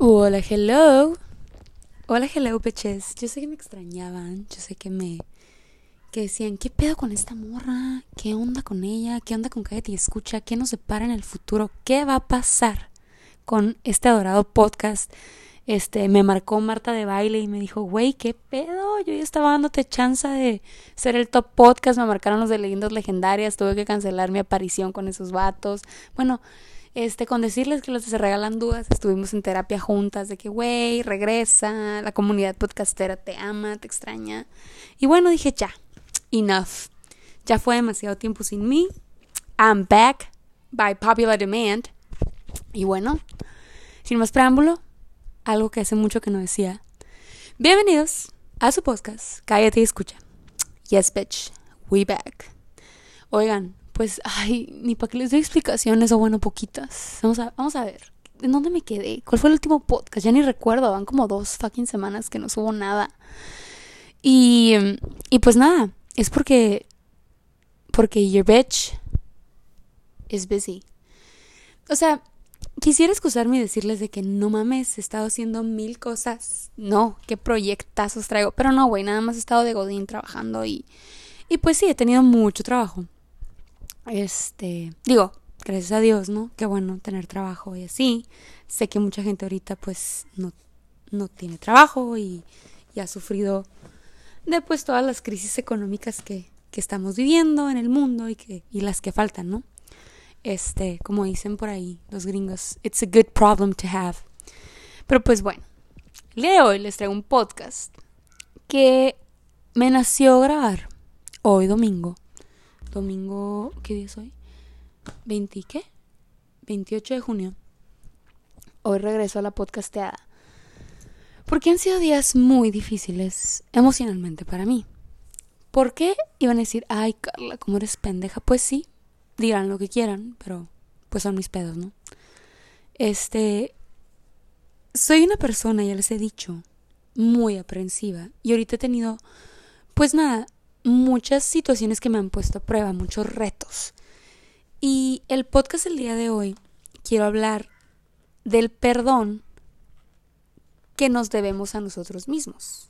Hola, hello. Hola, hello, peches. Yo sé que me extrañaban. Yo sé que me. que decían, ¿qué pedo con esta morra? ¿Qué onda con ella? ¿Qué onda con Cállate Escucha? ¿Qué nos separa en el futuro? ¿Qué va a pasar con este adorado podcast? Este, me marcó Marta de baile y me dijo, güey, ¿qué pedo? Yo ya estaba dándote chance de ser el top podcast. Me marcaron los de leyendas legendarias. Tuve que cancelar mi aparición con esos vatos. Bueno. Este, con decirles que los Se Regalan Dudas estuvimos en terapia juntas de que, güey, regresa, la comunidad podcastera te ama, te extraña. Y bueno, dije, ya, enough. Ya fue demasiado tiempo sin mí. I'm back by popular demand. Y bueno, sin más preámbulo, algo que hace mucho que no decía. Bienvenidos a su podcast, Cállate y Escucha. Yes, bitch, we back. Oigan, pues, ay, ni para que les dé explicaciones o bueno, poquitas. Vamos a, vamos a ver. ¿En dónde me quedé? ¿Cuál fue el último podcast? Ya ni recuerdo. Van como dos fucking semanas que no subo nada. Y, y pues nada, es porque, porque your bitch is busy. O sea, quisiera excusarme y decirles de que no mames, he estado haciendo mil cosas. No, qué proyectazos traigo. Pero no, güey, nada más he estado de Godín trabajando y, y pues sí, he tenido mucho trabajo. Este, digo, gracias a Dios, ¿no? Qué bueno tener trabajo y así. Sé que mucha gente ahorita pues no, no tiene trabajo y, ha sufrido de pues todas las crisis económicas que, que estamos viviendo en el mundo y, que, y las que faltan, ¿no? Este, como dicen por ahí los gringos, it's a good problem to have. Pero pues bueno, el día de hoy les traigo un podcast que me nació grabar hoy domingo domingo, ¿qué día es hoy? ¿20 qué? 28 de junio. Hoy regreso a la podcasteada. Porque han sido días muy difíciles emocionalmente para mí. ¿Por qué iban a decir, ay Carla, cómo eres pendeja? Pues sí, dirán lo que quieran, pero pues son mis pedos, ¿no? Este, soy una persona, ya les he dicho, muy aprensiva. Y ahorita he tenido, pues nada, muchas situaciones que me han puesto a prueba, muchos retos. Y el podcast el día de hoy quiero hablar del perdón que nos debemos a nosotros mismos.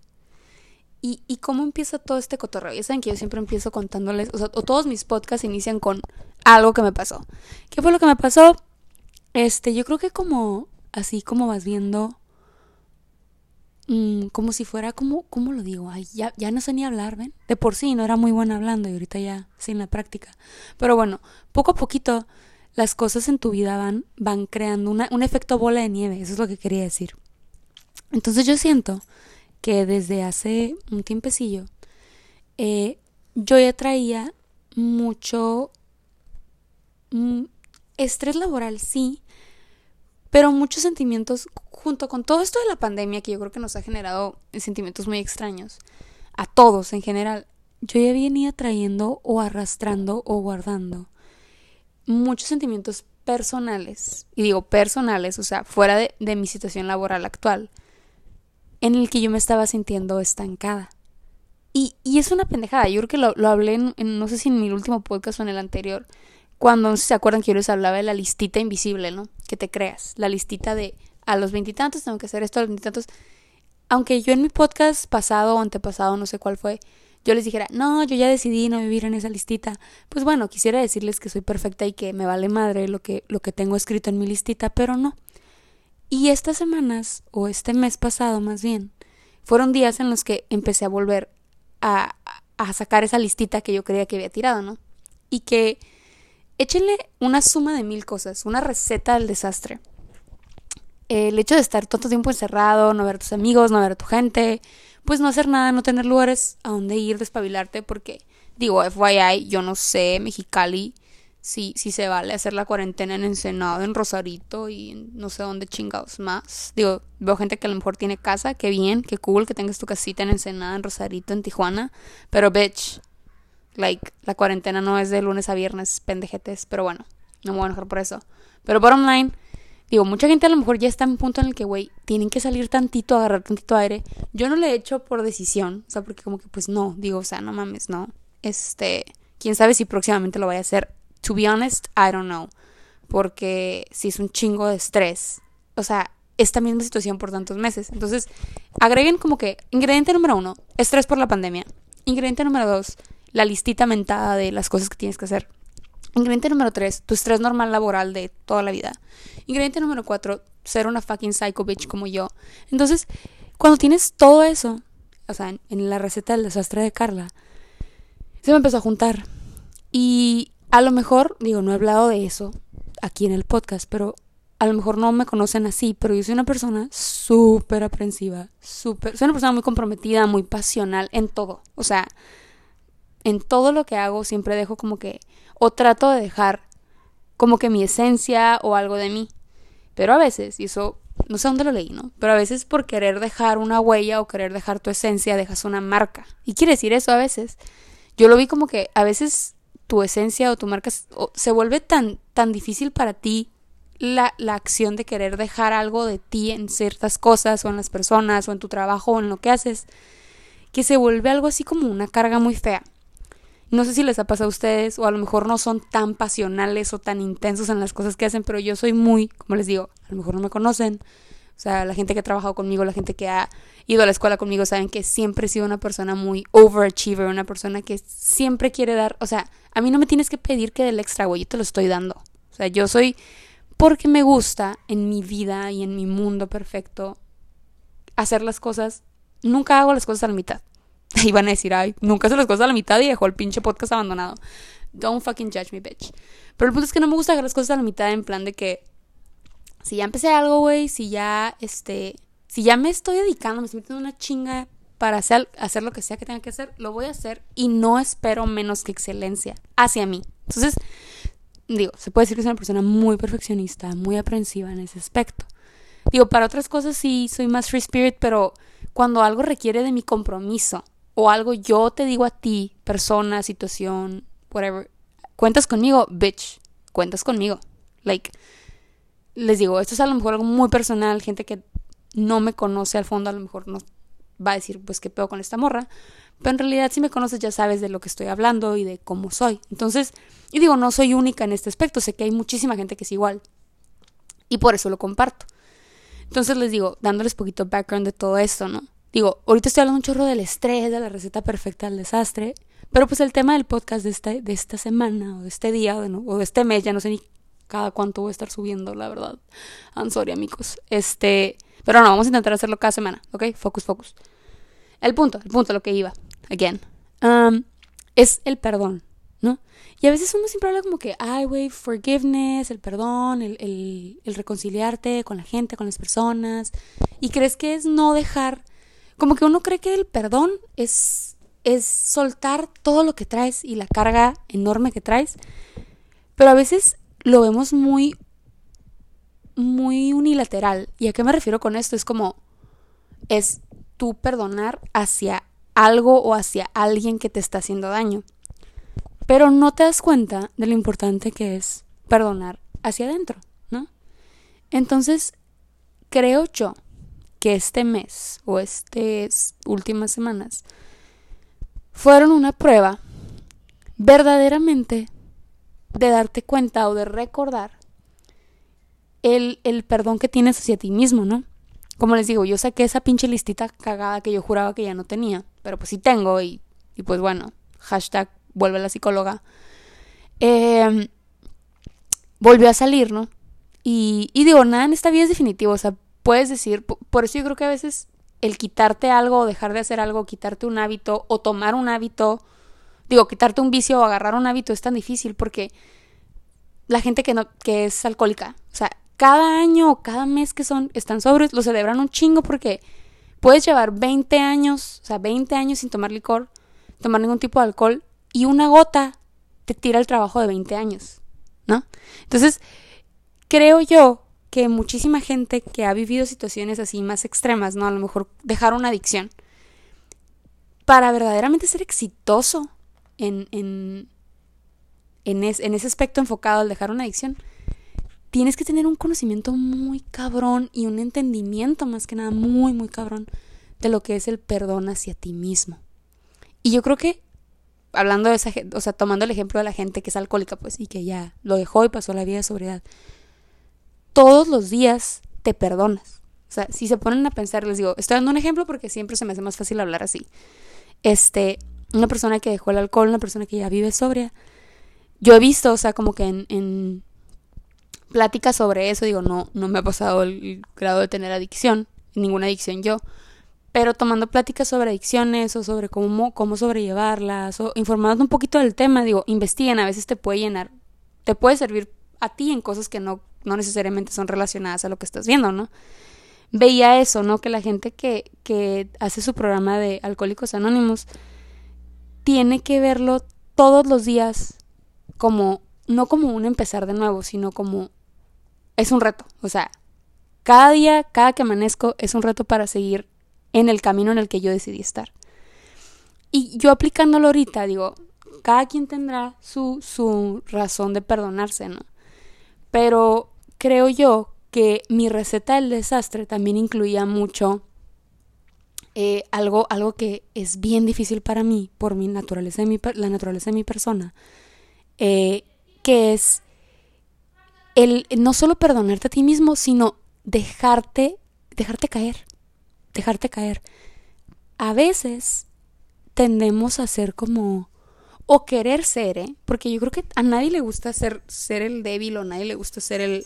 Y, y cómo empieza todo este cotorreo. Ya saben que yo siempre empiezo contándoles, o, o todos mis podcasts inician con algo que me pasó. ¿Qué fue lo que me pasó? Este, yo creo que como, así como vas viendo Mm, como si fuera como, ¿cómo lo digo? Ay, ya, ya no sé ni hablar, ¿ven? De por sí no era muy buena hablando y ahorita ya sin la práctica. Pero bueno, poco a poquito las cosas en tu vida van, van creando una, un efecto bola de nieve, eso es lo que quería decir. Entonces yo siento que desde hace un tiempecillo eh, yo ya traía mucho mm, estrés laboral, sí, pero muchos sentimientos junto con todo esto de la pandemia que yo creo que nos ha generado sentimientos muy extraños a todos en general, yo ya venía trayendo o arrastrando o guardando muchos sentimientos personales, y digo personales, o sea, fuera de, mi situación laboral actual, en el que yo me estaba sintiendo estancada. Y, y es una pendejada, yo creo que lo, lo hablé en, en, no sé si en mi último podcast o en el anterior, cuando no sé si se acuerdan que yo les hablaba de la listita invisible, ¿no? Que te creas, la listita de a los veintitantos tengo que hacer esto a los veintitantos. Aunque yo en mi podcast pasado o antepasado, no sé cuál fue, yo les dijera, no, yo ya decidí no vivir en esa listita. Pues bueno, quisiera decirles que soy perfecta y que me vale madre lo que, lo que tengo escrito en mi listita, pero no. Y estas semanas, o este mes pasado más bien, fueron días en los que empecé a volver a, a sacar esa listita que yo creía que había tirado, ¿no? Y que échenle una suma de mil cosas, una receta del desastre el hecho de estar todo tiempo encerrado, no ver a tus amigos, no ver a tu gente, pues no hacer nada, no tener lugares a donde ir, despabilarte, porque digo, FYI, yo no sé, Mexicali, si, si se vale hacer la cuarentena en Ensenado, en Rosarito y no sé dónde chingados más. Digo, veo gente que a lo mejor tiene casa, qué bien, qué cool que tengas tu casita en Ensenada, en Rosarito, en Tijuana, pero bitch, like, la cuarentena no es de lunes a viernes, pendejetes, pero bueno, no me voy a enojar por eso. Pero bottom line, Digo, mucha gente a lo mejor ya está en un punto en el que, güey, tienen que salir tantito, agarrar tantito aire. Yo no lo he hecho por decisión, o sea, porque como que pues no, digo, o sea, no mames, no. Este, quién sabe si próximamente lo vaya a hacer. To be honest, I don't know. Porque si es un chingo de estrés. O sea, esta misma situación por tantos meses. Entonces, agreguen como que ingrediente número uno, estrés por la pandemia. Ingrediente número dos, la listita mentada de las cosas que tienes que hacer. Ingrediente número tres, tu estrés normal laboral de toda la vida. Ingrediente número cuatro, ser una fucking psycho bitch como yo. Entonces, cuando tienes todo eso, o sea, en, la receta del desastre de Carla, se me empezó a juntar. Y a lo mejor, digo, no he hablado de eso aquí en el podcast, pero a lo mejor no me conocen así, pero yo soy una persona súper aprensiva, súper, soy una persona muy comprometida, muy pasional en todo. O sea, en todo lo que hago siempre dejo como que, o trato de dejar como que mi esencia o algo de mí. Pero a veces, y eso no sé dónde lo leí, ¿no? Pero a veces por querer dejar una huella o querer dejar tu esencia, dejas una marca. Y quiere decir eso a veces. Yo lo vi como que a veces tu esencia o tu marca se vuelve tan, tan difícil para ti la, la acción de querer dejar algo de ti en ciertas cosas o en las personas o en tu trabajo o en lo que haces, que se vuelve algo así como una carga muy fea. No sé si les ha pasado a ustedes o a lo mejor no son tan pasionales o tan intensos en las cosas que hacen, pero yo soy muy, como les digo, a lo mejor no me conocen. O sea, la gente que ha trabajado conmigo, la gente que ha ido a la escuela conmigo, saben que siempre he sido una persona muy overachiever, una persona que siempre quiere dar, o sea, a mí no me tienes que pedir que del extra, güey, yo te lo estoy dando. O sea, yo soy porque me gusta en mi vida y en mi mundo perfecto hacer las cosas. Nunca hago las cosas a la mitad. Y a decir, ay, nunca se las cosas a la mitad y dejó el pinche podcast abandonado. Don't fucking judge me, bitch. Pero el punto es que no me gusta dejar las cosas a la mitad en plan de que si ya empecé algo, güey, si ya, este, si ya me estoy dedicando, me estoy metiendo una chinga para hacer, hacer lo que sea que tenga que hacer, lo voy a hacer y no espero menos que excelencia hacia mí. Entonces, digo, se puede decir que soy una persona muy perfeccionista, muy aprensiva en ese aspecto. Digo, para otras cosas sí soy más free spirit, pero cuando algo requiere de mi compromiso o algo yo te digo a ti, persona, situación, whatever, cuentas conmigo, bitch, cuentas conmigo. Like, les digo, esto es a lo mejor algo muy personal, gente que no me conoce al fondo, a lo mejor no va a decir, pues, qué pedo con esta morra. Pero en realidad, si me conoces, ya sabes de lo que estoy hablando y de cómo soy. Entonces, y digo, no soy única en este aspecto, sé que hay muchísima gente que es igual. Y por eso lo comparto. Entonces les digo, dándoles poquito background de todo esto, ¿no? Digo, ahorita estoy hablando un chorro del estrés, de la receta perfecta del desastre, pero pues el tema del podcast de, esta, de esta semana o de este día o de, este mes, ya no sé ni cada cuánto voy a estar subiendo, la verdad. I'm sorry, amigos. Este, pero no, vamos a intentar hacerlo cada semana, ¿ok? Focus, focus. El punto, el punto, lo que iba, again, um, es el perdón, ¿no? Y a veces uno siempre habla como que, ay, güey, forgiveness, el perdón, el, el, el reconciliarte con la gente, con las personas, y crees que es no dejar como que uno cree que el perdón es, es soltar todo lo que traes y la carga enorme que traes, pero a veces lo vemos muy, muy unilateral. ¿Y a qué me refiero con esto? Es como, es tú perdonar hacia algo o hacia alguien que te está haciendo daño. Pero no te das cuenta de lo importante que es perdonar hacia adentro, ¿no? Entonces, creo yo que este mes o estas últimas semanas fueron una prueba verdaderamente de darte cuenta o de recordar el, el, perdón que tienes hacia ti mismo, ¿no? Como les digo, yo saqué esa pinche listita cagada que yo juraba que ya no tenía, pero pues sí tengo y, y pues bueno, hashtag vuelve la psicóloga. Em, volvió a salir, ¿no? Y, y digo, nada en esta vida es definitivo, o sea, puedes decir, por eso yo creo que a veces el quitarte algo o dejar de hacer algo, quitarte un hábito o tomar un hábito, digo, quitarte un vicio o agarrar un hábito es tan difícil porque la gente que no que es alcohólica, o sea, cada año o cada mes que son están sobres, lo celebran un chingo porque puedes llevar 20 años, o sea, 20 años sin tomar licor, tomar ningún tipo de alcohol y una gota te tira el trabajo de 20 años, ¿no? Entonces, creo yo que muchísima gente que ha vivido situaciones así más extremas, ¿no? A lo mejor dejar una adicción, para verdaderamente ser exitoso en, en, en, en ese aspecto enfocado al dejar una adicción, tienes que tener un conocimiento muy cabrón y un entendimiento más que nada muy, muy cabrón de lo que es el perdón hacia ti mismo. Y yo creo que, hablando de esa gente, o sea, tomando el ejemplo de la gente que es alcohólica, pues, y que ya lo dejó y pasó la vida de sobriedad, todos los días te perdonas. O sea, si se ponen a pensar, les digo, estoy dando un ejemplo porque siempre se me hace más fácil hablar así. Este, una persona que dejó el alcohol, una persona que ya vive sobria. Yo he visto, o sea, como que en, pláticas sobre eso, digo, no, no me ha pasado el grado de tener adicción, ninguna adicción yo, pero tomando pláticas sobre adicciones o sobre cómo, cómo sobrellevarlas o informando un poquito del tema, digo, investiguen, a veces te puede llenar, te puede servir a ti en cosas que no, no necesariamente son relacionadas a lo que estás viendo, ¿no? Veía eso, ¿no? Que la gente que, que hace su programa de Alcohólicos Anónimos tiene que verlo todos los días como, no como un empezar de nuevo, sino como es un reto. O sea, cada día, cada que amanezco, es un reto para seguir en el camino en el que yo decidí estar. Y yo aplicándolo ahorita, digo, cada quien tendrá su, su razón de perdonarse, ¿no? Pero creo yo que mi receta del desastre también incluía mucho eh, algo, algo que es bien difícil para mí, por mi naturaleza, de mi, la naturaleza de mi persona, eh, que es el no solo perdonarte a ti mismo, sino dejarte, dejarte caer, dejarte caer. A veces tendemos a ser como o querer ser, ¿eh? Porque yo creo que a nadie le gusta ser, ser el débil o a nadie le gusta ser el,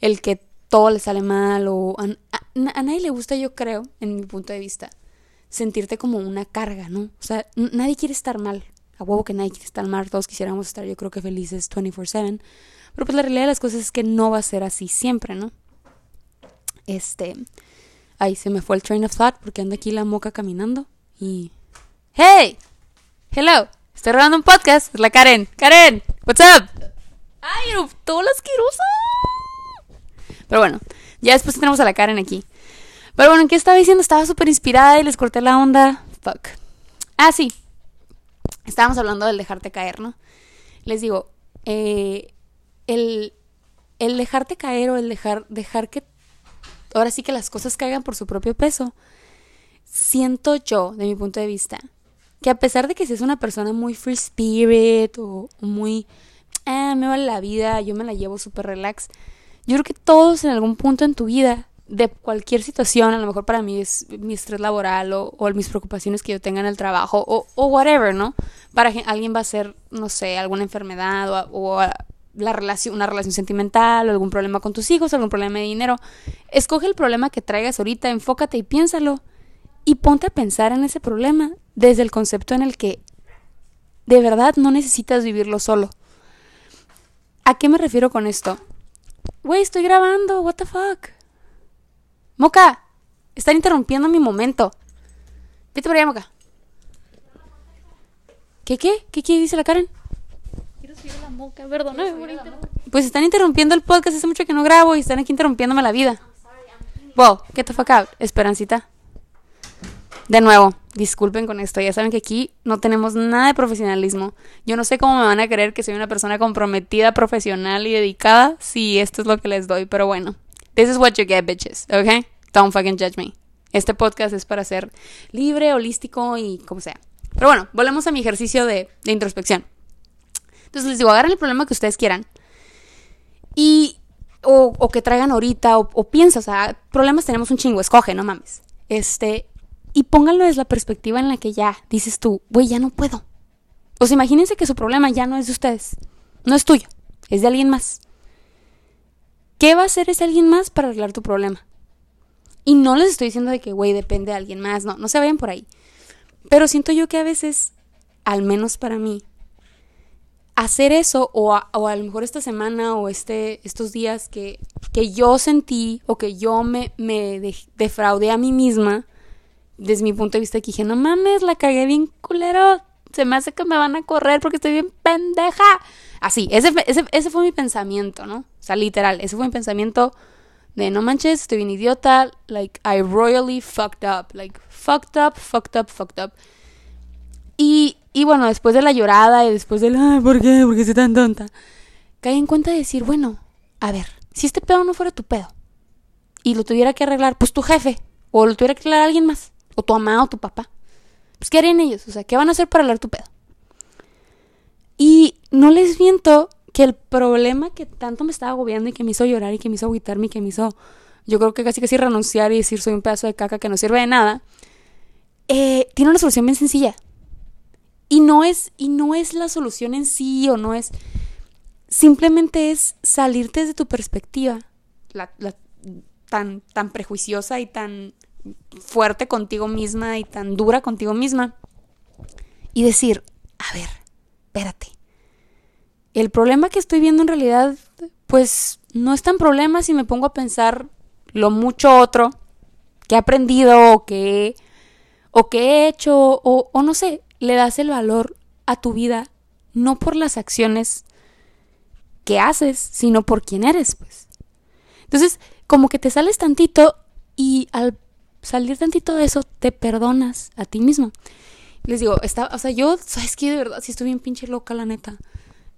el que todo le sale mal o a, nadie le gusta, yo creo, en mi punto de vista, sentirte como una carga, ¿no? O sea, nadie quiere estar mal. A huevo que nadie quiere estar mal, todos quisiéramos estar, yo creo que felices 24/7. Pero pues la realidad de las cosas es que no va a ser así siempre, ¿no? Este. Ay, se me fue el train of thought porque anda aquí la moca caminando y. ¡Hey! ¡Hello! Estoy grabando un podcast. Es la Karen. ¡Karen! ¿What's up? ¡Ay, todo lo asqueroso! Pero bueno, ya después tenemos a la Karen aquí. Pero bueno, ¿qué estaba diciendo? Estaba súper inspirada y les corté la onda. Fuck. Ah, sí. Estábamos hablando del dejarte caer, ¿no? Les digo, eh, el, el dejarte caer o el dejar, dejar que ahora sí que las cosas caigan por su propio peso, siento yo, de mi punto de vista, que a pesar de que seas una persona muy free spirit o muy, ah, me vale la vida, yo me la llevo súper relax, yo creo que todos en algún punto en tu vida, de cualquier situación, a lo mejor para mí es mi estrés laboral o, o mis preocupaciones que yo tenga en el trabajo o, o whatever, ¿no? Para alguien va a ser, no sé, alguna enfermedad o, o la relación, una relación sentimental o algún problema con tus hijos, algún problema de dinero. Escoge el problema que traigas ahorita, enfócate y piénsalo. Y ponte a pensar en ese problema desde el concepto en el que de verdad no necesitas vivirlo solo. ¿A qué me refiero con esto? Güey, estoy grabando, what the fuck. Moca, están interrumpiendo mi momento. Vete por allá, Moca. ¿Qué qué? ¿Qué, qué dice la Karen? Pues están interrumpiendo el podcast, hace mucho que no grabo y están aquí interrumpiéndome la vida. Wow, get the fuck out. Esperancita. De nuevo, disculpen con esto. Ya saben que aquí no tenemos nada de profesionalismo. Yo no sé cómo me van a creer que soy una persona comprometida, profesional y dedicada si esto es lo que les doy. Pero bueno, this is what you get, bitches. ¿Ok? Don't fucking judge me. Este podcast es para ser libre, holístico y como sea. Pero bueno, volvemos a mi ejercicio de, de introspección. Entonces les digo, agarren el problema que ustedes quieran. Y, o, que traigan ahorita, o, piensa, o sea, problemas tenemos un chingo, escoge, no mames. Este, y pónganlo desde la perspectiva en la que ya dices tú, güey, ya no puedo. O sea, imagínense que su problema ya no es de ustedes, no es tuyo, es de alguien más. ¿Qué va a hacer ese alguien más para arreglar tu problema? Y no les estoy diciendo de que, güey, depende de alguien más, no, no se vayan por ahí. Pero siento yo que a veces, al menos para mí, hacer eso o a, o a lo mejor esta semana o este, estos días que, que yo sentí o que yo me, me defraudé a mí misma, desde mi punto de vista que dije, no mames, la cagué bien culero, se me hace que me van a correr porque estoy bien pendeja. Así, ese, ese, ese fue mi pensamiento, ¿no? O sea, literal, ese fue mi pensamiento de no manches, estoy bien idiota, like I royally fucked up, like fucked up, fucked up, fucked up. Y y bueno, después de la llorada y después del, ay, ¿por qué? ¿Por qué soy tan tonta? Caí en cuenta de decir, bueno, a ver, si este pedo no fuera tu pedo y lo tuviera que arreglar, pues tu jefe, o lo tuviera que arreglar alguien más, o tu mamá o tu papá, pues ¿qué harían ellos? O sea, ¿qué van a hacer para arreglar tu pedo? Y no les miento que el problema que tanto me estaba agobiando y que me hizo llorar y que me hizo agüitarme y que me hizo yo creo que casi casi renunciar y decir soy un pedazo de caca que no sirve de nada, eh, tiene una solución bien sencilla. Y no es, y no es la solución en sí o no es, simplemente es salirte de tu perspectiva, la, tan, tan prejuiciosa y tan fuerte contigo misma y tan dura contigo misma y decir, a ver, espérate, el problema que estoy viendo en realidad, pues no es tan problema si me pongo a pensar lo mucho otro que he aprendido o que, o que he hecho o, o no sé, le das el valor a tu vida no por las acciones que haces, sino por quién eres, pues. Entonces, como que te sales tantito y al salir tantito de eso te perdonas a ti mismo. Les digo, está, o sea, yo, sabes que de verdad sí estoy bien pinche loca, la neta.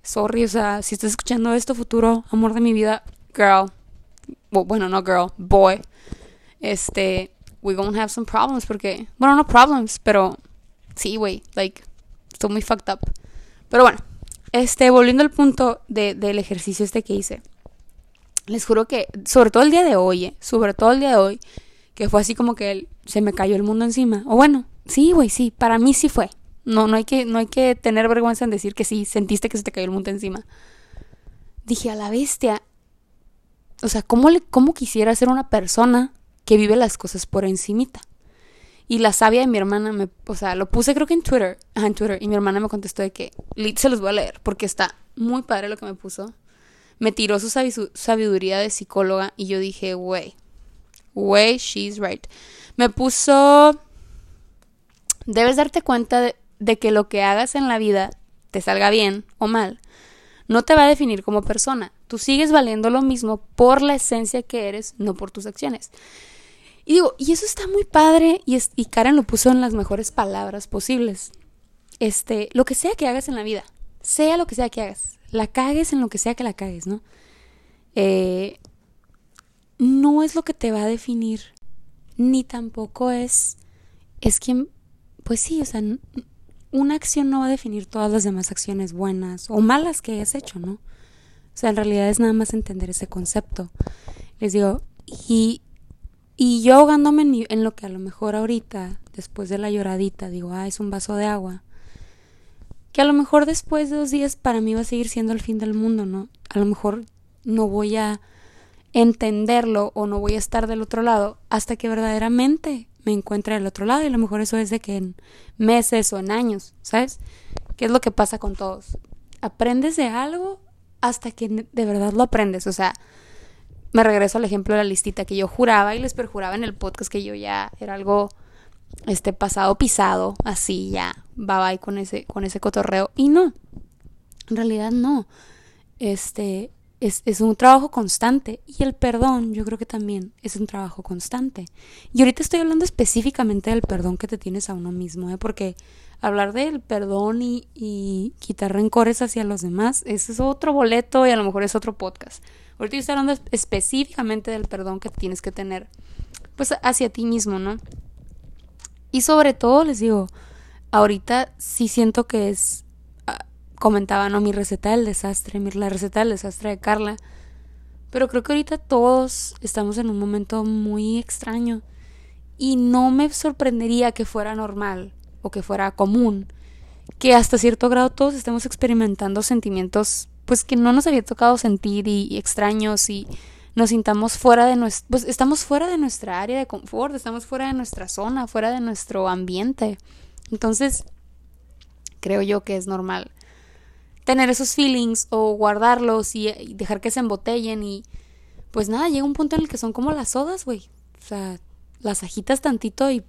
Sorry, o sea, si estás escuchando esto, futuro amor de mi vida, girl. Bueno, no girl, boy. Este, we gonna have some problems porque, bueno, no problems, pero sí, güey, like, estoy muy fucked up. Pero bueno, este, volviendo al punto de, del ejercicio este que hice. Les juro que, sobre todo el día de hoy, eh, sobre todo el día de hoy, que fue así como que se me cayó el mundo encima. O bueno, sí, güey, sí, para mí sí fue. No, no hay que, no hay que tener vergüenza en decir que sí, sentiste que se te cayó el mundo encima. Dije, a la bestia. O sea, ¿cómo, cómo quisiera ser una persona que vive las cosas por encimita? Y la sabia de mi hermana me, o sea, lo puse creo que en Twitter, en Twitter, y mi hermana me contestó de que, se los voy a leer, porque está muy padre lo que me puso. Me tiró su sabiduría de psicóloga y yo dije, wey, wey, she's right. Me puso, debes darte cuenta de, que lo que hagas en la vida, te salga bien o mal, no te va a definir como persona. Tú sigues valiendo lo mismo por la esencia que eres, no por tus acciones. Y digo, y eso está muy padre y, y Karen lo puso en las mejores palabras posibles. Este, lo que sea que hagas en la vida, sea lo que sea que hagas, la cagues en lo que sea que la cagues, ¿no? Eh, no es lo que te va a definir, ni tampoco es, es quien, pues sí, o sea, una acción no va a definir todas las demás acciones buenas o malas que hayas hecho, ¿no? O sea, en realidad es nada más entender ese concepto. Les digo, y y yo ahogándome en, en lo que a lo mejor ahorita, después de la lloradita, digo, ah, es un vaso de agua. Que a lo mejor después de dos días para mí va a seguir siendo el fin del mundo, ¿no? A lo mejor no voy a entenderlo o no voy a estar del otro lado hasta que verdaderamente me encuentre del otro lado y a lo mejor eso es de que en meses o en años, ¿sabes? ¿Qué es lo que pasa con todos? Aprendes de algo hasta que de verdad lo aprendes, o sea, me regreso al ejemplo de la listita que yo juraba y les perjuraba en el podcast que yo ya era algo este pasado pisado, así ya, bye bye con ese con ese cotorreo y no. En realidad no. Este es, es, un trabajo constante y el perdón yo creo que también es un trabajo constante. Y ahorita estoy hablando específicamente del perdón que te tienes a uno mismo, ¿eh? porque hablar del perdón y, y quitar rencores hacia los demás, es otro boleto y a lo mejor es otro podcast. Ahorita estoy hablando específicamente del perdón que tienes que tener, pues hacia ti mismo, ¿no? Y sobre todo, les digo, ahorita sí siento que es, comentaba, ¿no? Mi receta del desastre, la receta del desastre de Carla. Pero creo que ahorita todos estamos en un momento muy extraño. Y no me sorprendería que fuera normal o que fuera común que hasta cierto grado todos estemos experimentando sentimientos pues que no nos había tocado sentir y, extraños y nos sintamos fuera de pues estamos fuera de nuestra área de confort, estamos fuera de nuestra zona, fuera de nuestro ambiente. Entonces, creo yo que es normal tener esos feelings o guardarlos y, dejar que se embotellen y pues nada, llega un punto en el que son como las sodas, güey. O sea, las agitas tantito y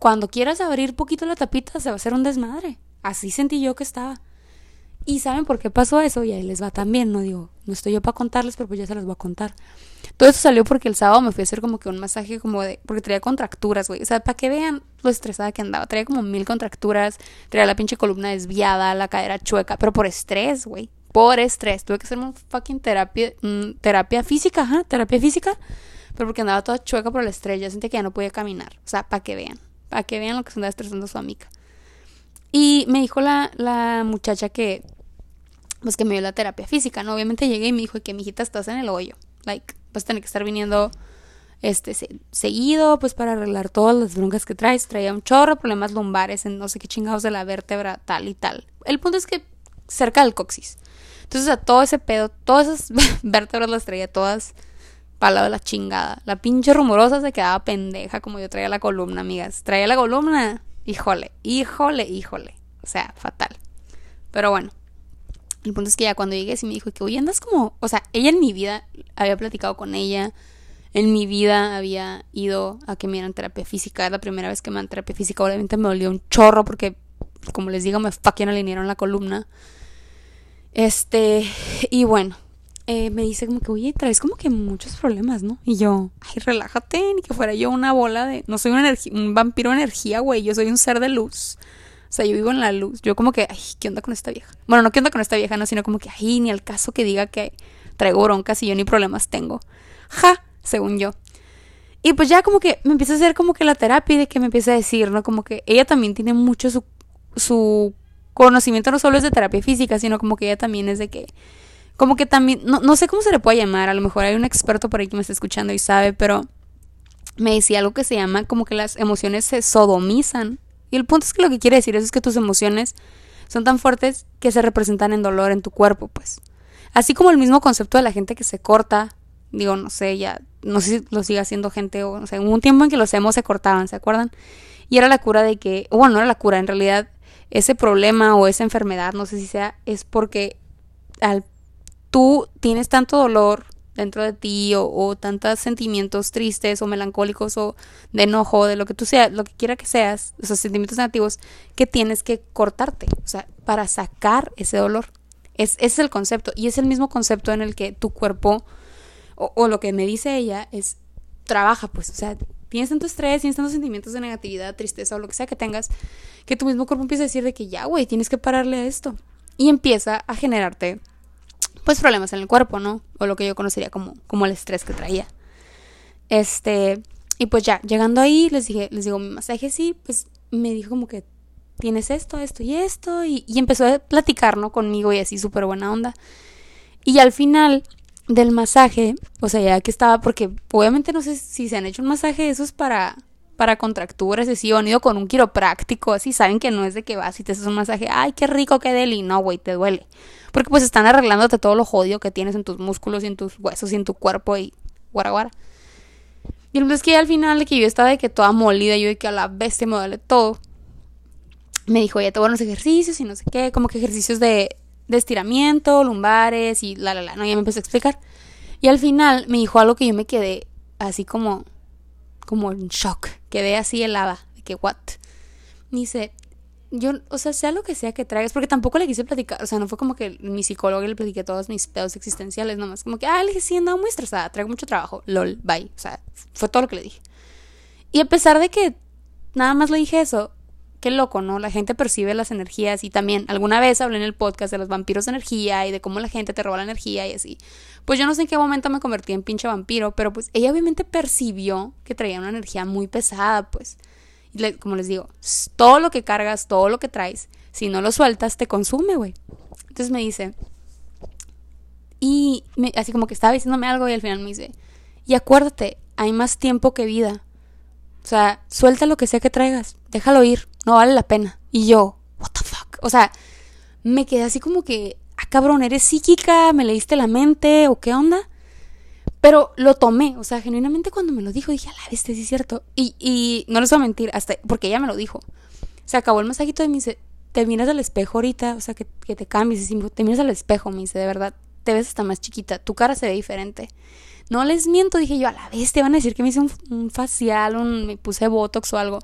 cuando quieras abrir poquito la tapita se va a hacer un desmadre. Así sentí yo que estaba. Y saben por qué pasó eso y ahí les va también, no digo, no estoy yo para contarles, pero pues ya se las voy a contar. Todo eso salió porque el sábado me fui a hacer como que un masaje como de, porque traía contracturas, güey, o sea, para que vean lo estresada que andaba, traía como mil contracturas, traía la pinche columna desviada, la cadera chueca, pero por estrés, güey, por estrés, tuve que hacer un fucking terapia, mm, terapia física, terapia física, pero porque andaba toda chueca por el estrés, ya sentí que ya no podía caminar, o sea, para que vean, para que vean lo que se andaba estresando su amiga. Y me dijo la, la muchacha que pues que me dio la terapia física, ¿no? Obviamente llegué y me dijo que mi hijita estás en el hoyo, like, vas a que estar viniendo este, seguido, pues para arreglar todas las broncas que traes. Traía un chorro problemas lumbares en no sé qué chingados de la vértebra, tal y tal. El punto es que cerca del coxis. Entonces a todo ese pedo, todas esas vértebras las traía todas para de la chingada. La pinche rumorosa se quedaba pendeja como yo traía la columna, amigas. Traía la columna, híjole, híjole, híjole. O sea, fatal. Pero bueno, el punto es que ya cuando llegué sí me dijo que, oye, andas como, o sea, ella en mi vida había platicado con ella, en mi vida había ido a que me dieran terapia física, la primera vez que me dan terapia física, obviamente me dolió un chorro porque, como les digo, me fucking alinearon la columna. Este, y bueno, eh, me dice como que, oye, traes como que muchos problemas, ¿no? Y yo, ay, relájate, ni que fuera yo una bola de, no soy un vampiro de energía, güey, yo soy un ser de luz. O sea, yo vivo en la luz. Yo como que, ay, ¿qué onda con esta vieja? Bueno, no qué onda con esta vieja, no, sino como que, ay, ni al caso que diga que traigo broncas y yo ni problemas tengo. Ja, según yo. Y pues ya como que me empieza a hacer como que la terapia de que me empieza a decir, ¿no? Como que ella también tiene mucho su, su conocimiento, no solo es de terapia física, sino como que ella también es de que, como que también, no, no sé cómo se le puede llamar, a lo mejor hay un experto por ahí que me está escuchando y sabe, pero me decía algo que se llama como que las emociones se sodomizan. Y el punto es que lo que quiere decir eso es que tus emociones son tan fuertes que se representan en dolor en tu cuerpo, pues. Así como el mismo concepto de la gente que se corta, digo, no sé, ya, no sé si lo sigue haciendo gente o no sé, hubo un tiempo en que los hemos se cortaban, ¿se acuerdan? Y era la cura de que, bueno, no era la cura, en realidad ese problema o esa enfermedad, no sé si sea, es porque al, tú tienes tanto dolor dentro de ti o, tantos sentimientos tristes o melancólicos o de enojo, de lo que tú seas, lo que quiera que seas, esos sentimientos negativos, que tienes que cortarte, o sea, para sacar ese dolor. Es, ese es el concepto y es el mismo concepto en el que tu cuerpo, o, o lo que me dice ella, es trabaja, pues, o sea, tienes tanto estrés, tienes tantos sentimientos de negatividad, tristeza o lo que sea que tengas, que tu mismo cuerpo empieza a decir de que ya, güey, tienes que pararle a esto. Y empieza a generarte pues problemas en el cuerpo, ¿no? O lo que yo conocería como, como el estrés que traía. Este, y pues ya, llegando ahí, les dije, les digo, mi masaje sí, pues me dijo como que tienes esto, esto y esto, y, y empezó a platicar, ¿no? Conmigo y así súper buena onda. Y al final del masaje, o sea, ya que estaba, porque obviamente no sé si se han hecho un masaje, eso es para para contracturas, o han ido con un quiropráctico, así, saben que no es de que vas y te haces un masaje, ay, qué rico, qué deli, no, güey, te duele. Porque pues están arreglándote todo lo jodido que tienes en tus músculos y en tus huesos y en tu cuerpo y guara guara. Y el es que al final que yo estaba de que toda molida, yo de que a la bestia me duele todo. Me dijo, ya te voy a unos ejercicios y no sé qué, como que ejercicios de, de estiramiento, lumbares y la la la, no, ya me empezó a explicar. Y al final me dijo algo que yo me quedé así como como en shock, quedé así helada, de que, what? Dice, yo, o sea, sea lo que sea que traigas, porque tampoco le quise platicar, o sea, no fue como que mi psicólogo le platiqué todos mis pedos existenciales, nomás como que, ah, le dije, sí, andaba muy estresada, traigo mucho trabajo, lol, bye, o sea, fue todo lo que le dije. Y a pesar de que nada más le dije eso, qué loco, ¿no? La gente percibe las energías y también alguna vez hablé en el podcast de los vampiros de energía y de cómo la gente te roba la energía y así. Pues yo no sé en qué momento me convertí en pinche vampiro, pero pues ella obviamente percibió que traía una energía muy pesada, pues. Y como les digo, todo lo que cargas, todo lo que traes, si no lo sueltas, te consume, güey. Entonces me dice, y así como que estaba diciéndome algo y al final me dice, y acuérdate, hay más tiempo que vida. O sea, suelta lo que sea que traigas, déjalo ir, no vale la pena. Y yo, what the fuck. O sea, me quedé así como que, ah, cabrón, ¿eres psíquica? ¿Me leíste la mente? ¿O qué onda? Pero lo tomé, o sea, genuinamente cuando me lo dijo dije, a la vez, sí es cierto. Y, y no les voy a mentir, hasta, porque ella me lo dijo. Se acabó el masajito y me dice, te miras al espejo ahorita, o sea, que, que te cambies. Te miras al espejo, me dice, de verdad, te ves hasta más chiquita, tu cara se ve diferente. No les miento, dije yo, a la vez te van a decir que me hice un, facial, un, me puse botox o algo.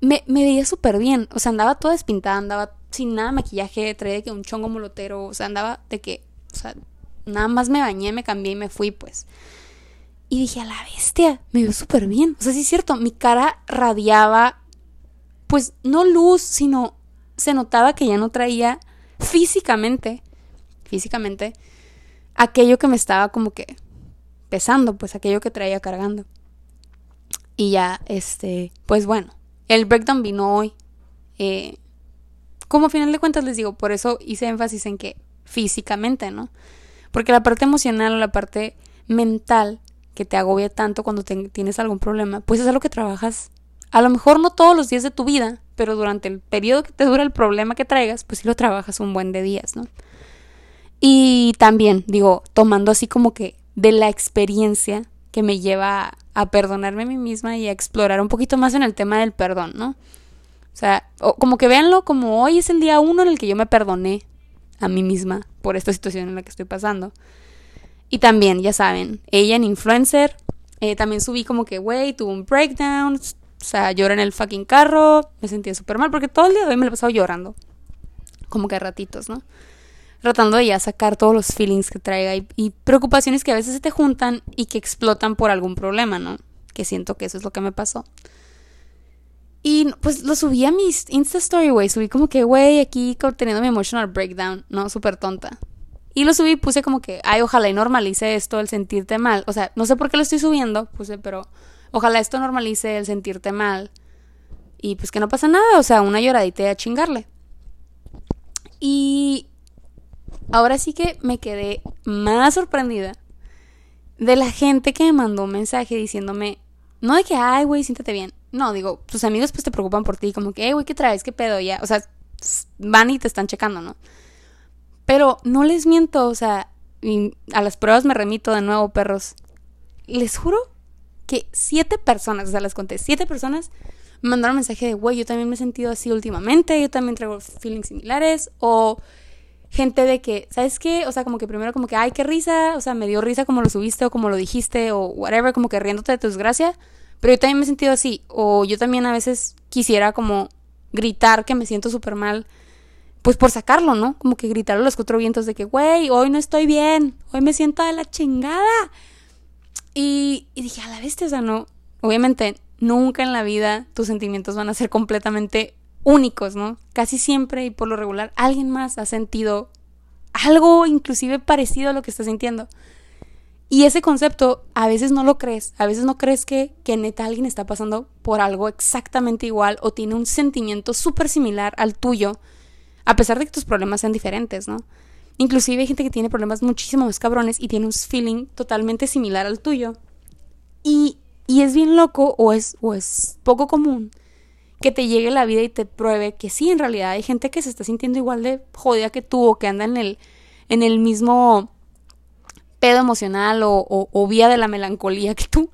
Me, me veía súper bien, o sea, andaba toda despintada, andaba sin nada de maquillaje, traía de que un chongo molotero, o sea, andaba de que, o sea, nada más me bañé, me cambié y me fui, pues. Y dije, a la bestia, me veo súper bien. O sea, sí es cierto, mi cara radiaba, pues no luz, sino se notaba que ya no traía físicamente, físicamente, aquello que me estaba como que pesando, pues aquello que traía cargando. Y ya, este, pues bueno, el breakdown vino hoy. Eh, como a final de cuentas les digo, por eso hice énfasis en que físicamente, ¿no? Porque la parte emocional o la parte mental que te agobia tanto cuando tienes algún problema, pues es algo que trabajas a lo mejor no todos los días de tu vida, pero durante el periodo que te dura el problema que traigas, pues sí lo trabajas un buen de días, ¿no? Y también, digo, tomando así como que de la experiencia que me lleva a perdonarme a mí misma y a explorar un poquito más en el tema del perdón, ¿no? O sea, como que véanlo como hoy es el día uno en el que yo me perdoné a mí misma por esta situación en la que estoy pasando. Y también, ya saben, ella en influencer, eh, también subí como que, güey, tuvo un breakdown, o sea, lloré en el fucking carro, me sentía súper mal porque todo el día de hoy me lo he pasado llorando. Como que a ratitos, ¿no? Tratando de ya sacar todos los feelings que traiga y, y, preocupaciones que a veces se te juntan y que explotan por algún problema, ¿no? Que siento que eso es lo que me pasó. Y pues lo subí a mi Insta Story, güey. Subí como que, güey, aquí teniendo mi emotional breakdown, ¿no? Súper tonta. Y lo subí y puse como que, ay, ojalá y normalice esto, el sentirte mal. O sea, no sé por qué lo estoy subiendo, puse, pero ojalá esto normalice el sentirte mal. Y pues que no pasa nada, o sea, una lloradita a chingarle. Y ahora sí que me quedé más sorprendida de la gente que me mandó un mensaje diciéndome, no de que, ay, güey, siéntate bien. No, digo, tus amigos pues te preocupan por ti, como que, hey, güey, ¿qué traes? ¿Qué pedo? Ya, o sea, van y te están checando, ¿no? Pero no les miento, o sea, a las pruebas me remito de nuevo, perros. Les juro que siete personas, o sea, les conté, siete personas me mandaron un mensaje de, güey, yo también me he sentido así últimamente, yo también traigo feelings similares, o gente de que, ¿sabes qué? O sea, como que primero como que, ay, qué risa, o sea, me dio risa como lo subiste o como lo dijiste o whatever, como que riéndote de tu desgracia, pero yo también me he sentido así, o yo también a veces quisiera como gritar que me siento súper mal, pues por sacarlo, ¿no? Como que gritar a los cuatro vientos de que, güey, hoy no estoy bien, hoy me siento de la chingada. Y, y dije, a la bestia, o sea, no, obviamente nunca en la vida tus sentimientos van a ser completamente únicos, ¿no? Casi siempre y por lo regular alguien más ha sentido algo inclusive parecido a lo que estás sintiendo. Y ese concepto a veces no lo crees, a veces no crees que, que neta alguien está pasando por algo exactamente igual o tiene un sentimiento súper similar al tuyo, a pesar de que tus problemas sean diferentes, ¿no? Inclusive hay gente que tiene problemas muchísimo más cabrones y tiene un feeling totalmente similar al tuyo. Y, y es bien loco o es, o es poco común que te llegue la vida y te pruebe que sí, en realidad hay gente que se está sintiendo igual de jodida que tú o que anda en el, en el mismo pedo emocional o, vía de la melancolía que tú.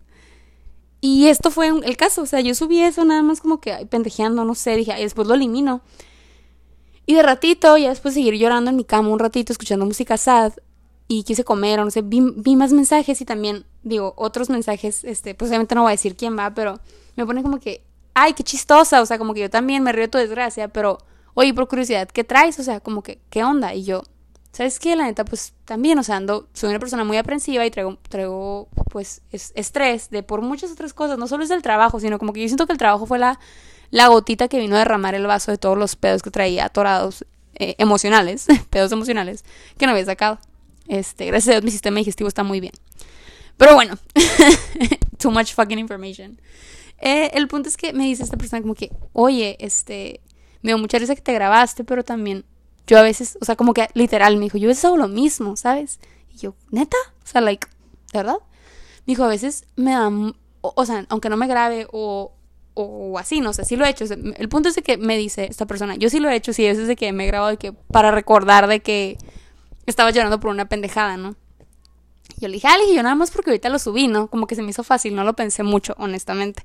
Y esto fue el caso, o sea, yo subí eso nada más como que pendejeando, no sé, dije, y después lo elimino. Y de ratito, ya después seguir llorando en mi cama un ratito, escuchando música sad, y quise comer, o no sé, vi, vi, más mensajes y también, digo, otros mensajes, este, pues obviamente no voy a decir quién va, pero me pone como que, ay, qué chistosa, o sea, como que yo también me río de tu desgracia, pero, oye, por curiosidad, ¿qué traes? O sea, como que, ¿qué onda? Y yo, ¿sabes qué? La neta, pues también, o sea, ando, soy una persona muy aprensiva y traigo, traigo pues, estrés de por muchas otras cosas, no solo es del trabajo, sino como que yo siento que el trabajo fue la, la gotita que vino a derramar el vaso de todos los pedos que traía atorados, eh, emocionales, pedos emocionales, que no había sacado. Este, gracias a Dios mi sistema digestivo está muy bien. Pero bueno, too much fucking information. Eh, el punto es que me dice esta persona como que, oye, este, me dio mucha risa que te grabaste, pero también yo a veces, o sea, como que literal me dijo, yo a veces lo mismo, ¿sabes? Y yo, neta, o sea, like, ¿de verdad? Me dijo, a veces me da, o, sea, aunque no me grabe o, o así, no sé, sí lo he hecho. el punto es que me dice esta persona, yo sí lo he hecho, sí, a veces de que me he grabado que, para recordar de que estaba llorando por una pendejada, ¿no? Yo le dije, ah, yo nada más porque ahorita lo subí, ¿no? Como que se me hizo fácil, no lo pensé mucho, honestamente.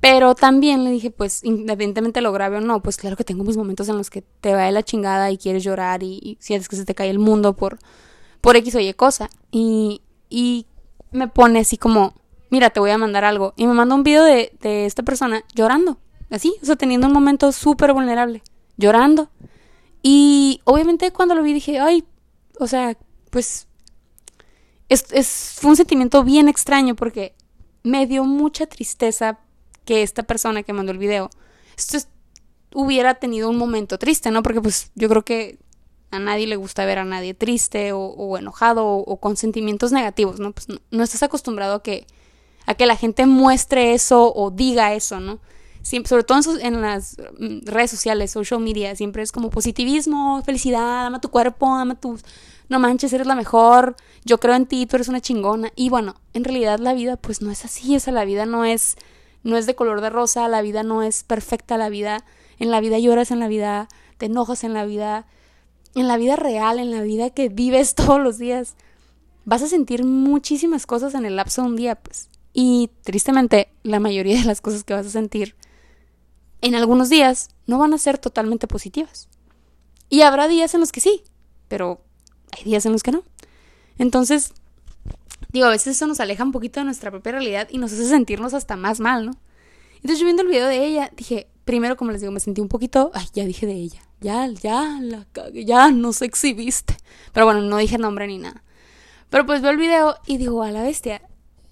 Pero también le dije, pues, independientemente lo grave o no, pues claro que tengo mis momentos en los que te va de la chingada y quieres llorar y, sientes que se te cae el mundo por, por X o Y cosa. Y, y me pone así como, mira, te voy a mandar algo. Y me manda un video de, de esta persona llorando, así, o sea, teniendo un momento súper vulnerable, llorando. Y obviamente cuando lo vi dije, ay, o sea, pues es, es, fue un sentimiento bien extraño porque me dio mucha tristeza que esta persona que mandó el video esto hubiera tenido un momento triste, ¿no? Porque pues yo creo que a nadie le gusta ver a nadie triste o, enojado o, con sentimientos negativos, ¿no? Pues no, estás acostumbrado a que, a que la gente muestre eso o diga eso, ¿no? Siempre, sobre todo en, en, las mm, redes sociales, social media, siempre es como positivismo, felicidad, ama tu cuerpo, ama tus no manches, eres la mejor, yo creo en ti, tú eres una chingona. Y bueno, en realidad la vida pues no es así, o sea, la vida no es, no es de color de rosa, la vida no es perfecta, la vida, en la vida lloras, en la vida te enojas, en la vida, en la vida real, en la vida que vives todos los días, vas a sentir muchísimas cosas en el lapso de un día, pues. Y tristemente, la mayoría de las cosas que vas a sentir en algunos días no van a ser totalmente positivas. Y habrá días en los que sí, pero hay días en los que no. Entonces, digo, a veces eso nos aleja un poquito de nuestra propia realidad y nos hace sentirnos hasta más mal, ¿no? Entonces yo viendo el video de ella, dije, primero como les digo, me sentí un poquito, ay, ya dije de ella, ya, ya, la cagué, ya nos exhibiste. Pero bueno, no dije nombre ni nada. Pero pues veo el video y digo, a la bestia,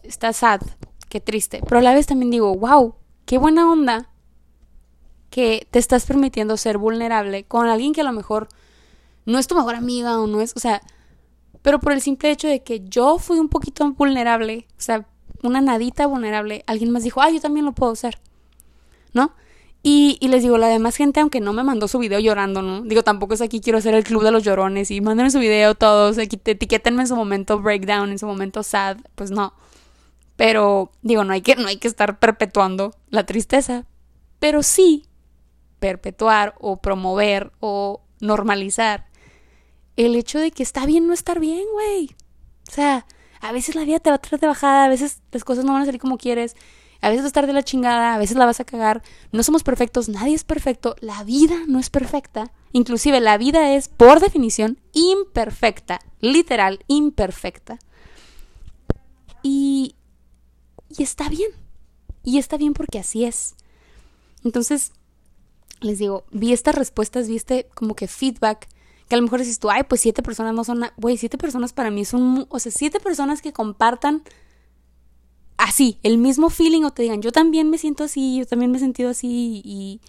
está sad, qué triste. Pero a la vez también digo, wow, qué buena onda que te estás permitiendo ser vulnerable con alguien que a lo mejor no es tu mejor amiga o no es, o sea, pero por el simple hecho de que yo fui un poquito vulnerable, o sea, una nadita vulnerable, alguien más dijo, ah, yo también lo puedo hacer, ¿no? Y, y, les digo, la demás gente, aunque no me mandó su video llorando, ¿no? Digo, tampoco es aquí quiero hacer el club de los llorones y mándenme su video todos, etiquétenme en su momento breakdown, en su momento sad, pues no. Pero, digo, no hay que, no hay que estar perpetuando la tristeza. Pero sí perpetuar o promover o normalizar el hecho de que está bien no estar bien, güey. O sea, a veces la vida te va a traer de bajada, a veces las cosas no van a salir como quieres, a veces vas a estar de la chingada, a veces la vas a cagar. No somos perfectos, nadie es perfecto, la vida no es perfecta. Inclusive la vida es, por definición, imperfecta, literal, imperfecta. Y, y está bien. Y está bien porque así es. Entonces, les digo, vi estas respuestas, vi este como que feedback, que a lo mejor dices tú, ay, pues siete personas no son, güey, siete personas para mí son, o sea, siete personas que compartan así, el mismo feeling o te digan, yo también me siento así, yo también me he sentido así y,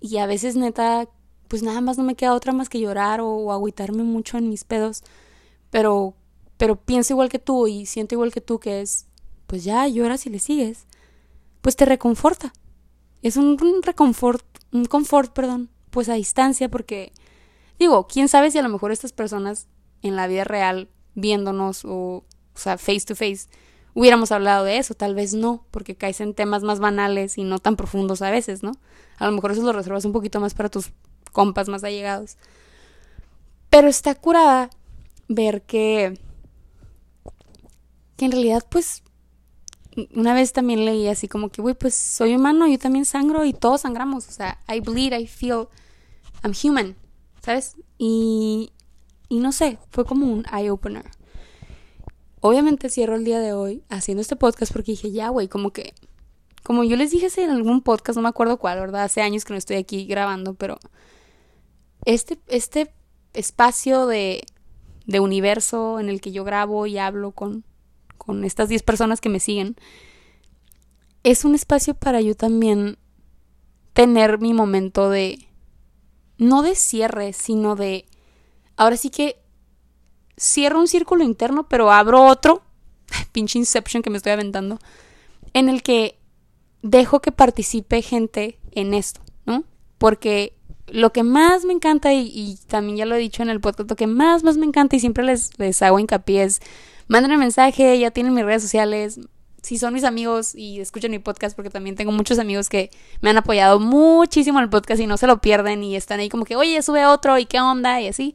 y a veces neta, pues nada más no me queda otra más que llorar o, agüitarme mucho en mis pedos, pero, pero pienso igual que tú y siento igual que tú que es, pues ya lloras y le sigues, pues te reconforta. Es un, un reconfort un confort, perdón, pues a distancia porque digo, quién sabe si a lo mejor estas personas en la vida real viéndonos o, o sea, face to face hubiéramos hablado de eso, tal vez no, porque caes en temas más banales y no tan profundos a veces, ¿no? A lo mejor eso lo reservas un poquito más para tus compas más allegados. Pero está curada ver que que en realidad pues una vez también leí así como que, güey, pues soy humano, yo también sangro y todos sangramos. O sea, I bleed, I feel, I'm human, ¿sabes? Y, y no sé, fue como un eye-opener. Obviamente cierro el día de hoy haciendo este podcast porque dije, ya, güey, como que, como yo les dije en algún podcast, no me acuerdo cuál, ¿verdad? Hace años que no estoy aquí grabando, pero este, este espacio de, de universo en el que yo grabo y hablo con con estas 10 personas que me siguen, es un espacio para yo también tener mi momento de, no de cierre, sino de, ahora sí que cierro un círculo interno, pero abro otro, pinche Inception que me estoy aventando, en el que dejo que participe gente en esto, ¿no? Porque lo que más me encanta, y, también ya lo he dicho en el podcast, lo que más, más me encanta y siempre les, les hago hincapié es mándenme mensaje, ya tienen mis redes sociales. Si son mis amigos y escuchan mi podcast, porque también tengo muchos amigos que me han apoyado muchísimo en el podcast y no se lo pierden y están ahí como que, oye, sube otro y qué onda y así.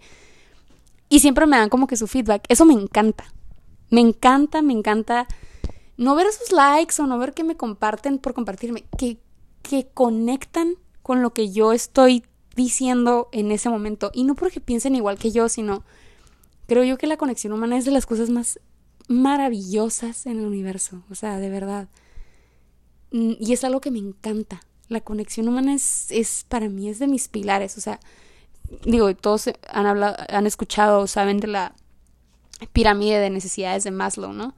Y siempre me dan como que su feedback. Eso me encanta. Me encanta, me encanta no ver sus likes o no ver que me comparten por compartirme, que, que conectan con lo que yo estoy diciendo en ese momento. Y no porque piensen igual que yo, sino Creo yo que la conexión humana es de las cosas más maravillosas en el universo, o sea, de verdad. Mm, y es algo que me encanta. La conexión humana es, es para mí, es de mis pilares, o sea, digo, todos han hablado, han escuchado, saben de la pirámide de necesidades de Maslow, ¿no?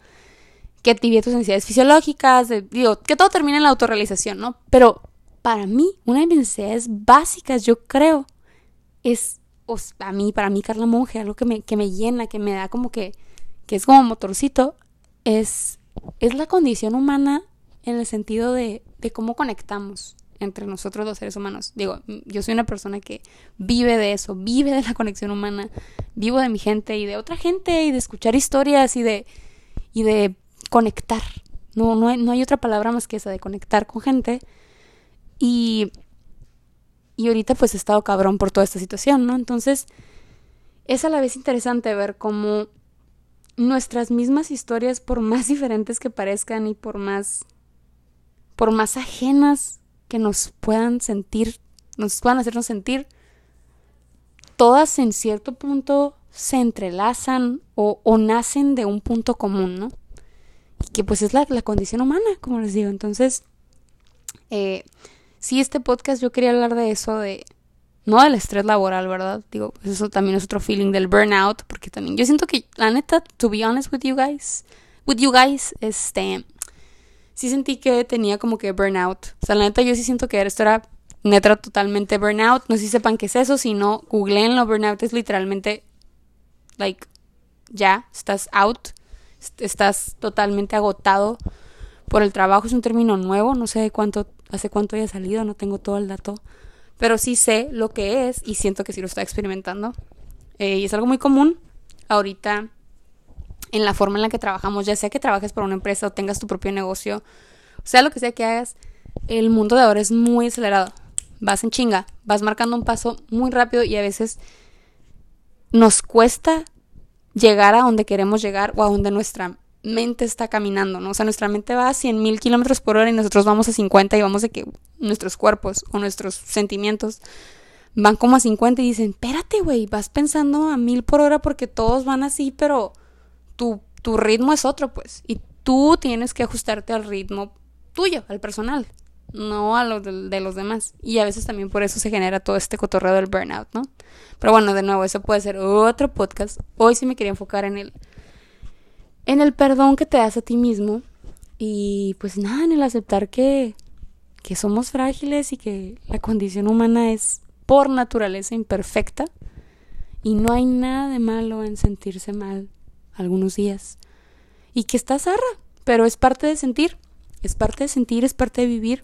Que activía tus necesidades fisiológicas, digo, que todo termina en la autorrealización, ¿no? Pero para mí, una de mis necesidades básicas, yo creo, es a mí, para mí, Carla Monge, algo que me, que me llena, que me da como que, que es como motorcito, es, es la condición humana en el sentido de, de cómo conectamos. entre nosotros los seres humanos. Digo, yo soy una persona que vive de eso, vive de la conexión humana, vivo de mi gente y de otra gente y de escuchar historias y de, y de conectar. No, no, hay, no hay otra palabra más que esa, de conectar con gente. Y, y ahorita pues he estado cabrón por toda esta situación, ¿no? Entonces, es a la vez interesante ver cómo nuestras mismas historias, por más diferentes que parezcan y por más, por más ajenas que nos puedan sentir, nos puedan hacernos sentir, todas en cierto punto se entrelazan o, o nacen de un punto común, ¿no? Y que pues es la, la condición humana, como les digo. Entonces, eh, sí, este podcast yo quería hablar de eso, de no del estrés laboral, ¿verdad? Digo, eso también es otro feeling del burnout, porque también yo siento que, la neta, to be honest with you guys, with you guys, este, sí sentí que tenía como que burnout. O sea, la neta, yo sí siento que esto era neta totalmente burnout. No sé si sepan qué es eso, si no, googleenlo. Burnout es literalmente, like, ya, estás out, estás totalmente agotado por el trabajo. Es un término nuevo, no sé cuánto, hace cuánto haya salido, no tengo todo el dato pero sí sé lo que es y siento que sí lo está experimentando. Eh, y es algo muy común ahorita en la forma en la que trabajamos, ya sea que trabajes para una empresa o tengas tu propio negocio, sea lo que sea que hagas, el mundo de ahora es muy acelerado. Vas en chinga, vas marcando un paso muy rápido y a veces nos cuesta llegar a donde queremos llegar o a donde nuestra mente está caminando, ¿no? O sea, nuestra mente va a 100 mil kilómetros por hora y nosotros vamos a 50 y vamos de que nuestros cuerpos o nuestros sentimientos van como a 50 y dicen, espérate, güey, vas pensando a mil por hora porque todos van así, pero tu, tu ritmo es otro, pues. Y tú tienes que ajustarte al ritmo tuyo, al personal, no a lo de, de, los demás. Y a veces también por eso se genera todo este cotorreo del burnout, ¿no? Pero bueno, de nuevo, eso puede ser otro podcast. Hoy sí me quería enfocar en el en el perdón que te das a ti mismo y pues nada, en el aceptar que, que somos frágiles y que la condición humana es por naturaleza imperfecta y no hay nada de malo en sentirse mal algunos días y que está zarra, pero es parte de sentir, es parte de sentir, es parte de vivir,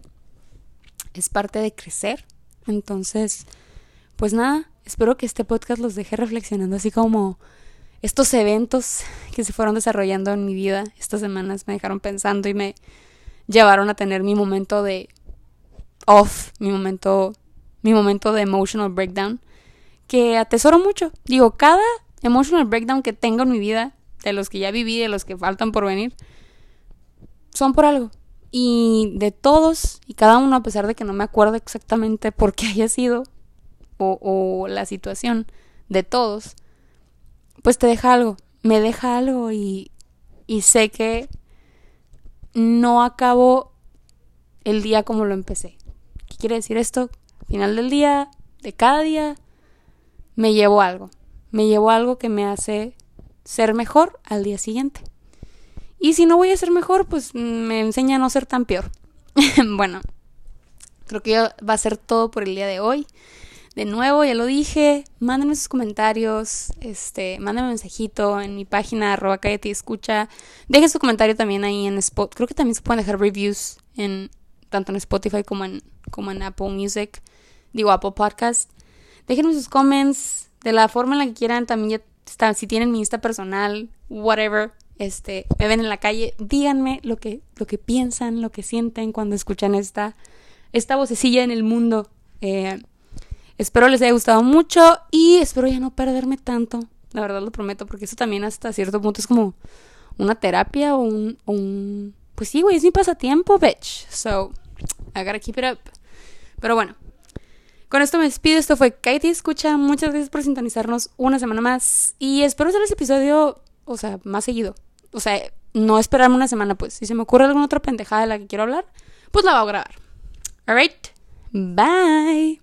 es parte de crecer. Entonces, pues nada, espero que este podcast los deje reflexionando así como estos eventos que se fueron desarrollando en mi vida estas semanas me dejaron pensando y me llevaron a tener mi momento de off, mi momento mi momento de emotional breakdown que atesoro mucho. Digo, cada emotional breakdown que tengo en mi vida, de los que ya viví, de los que faltan por venir, son por algo. Y de todos y cada uno, a pesar de que no me acuerdo exactamente por qué haya sido o, o la situación de todos, pues te deja algo, me deja algo y, y sé que no acabo el día como lo empecé. ¿Qué quiere decir esto? final del día, de cada día, me llevo algo. Me llevo algo que me hace ser mejor al día siguiente. Y si no voy a ser mejor, pues me enseña a no ser tan peor. bueno, creo que va a ser todo por el día de hoy. De nuevo, ya lo dije, mándenme sus comentarios, este, mándenme un mensajito en mi página arroba y escucha. Dejen su comentario también ahí en Spotify. Creo que también se pueden dejar reviews en tanto en Spotify como en, como en Apple Music. Digo, Apple Podcast. Déjenme sus comments de la forma en la que quieran. También ya está, si tienen mi Insta personal, whatever, este, me ven en la calle, díganme lo que, lo que piensan, lo que sienten cuando escuchan esta, esta vocecilla en el mundo. Eh, Espero les haya gustado mucho y espero ya no perderme tanto. La verdad lo prometo, porque eso también hasta cierto punto es como una terapia o un. Pues sí, güey, es mi pasatiempo, bitch. So, I gotta keep it up. Pero bueno, con esto me despido. Esto fue Katie Escucha. Muchas gracias por sintonizarnos una semana más. Y espero hacer ese episodio, o sea, más seguido. O sea, no esperarme una semana, pues. Si se me ocurre alguna otra pendejada de la que quiero hablar, pues la voy a grabar. Alright. Bye.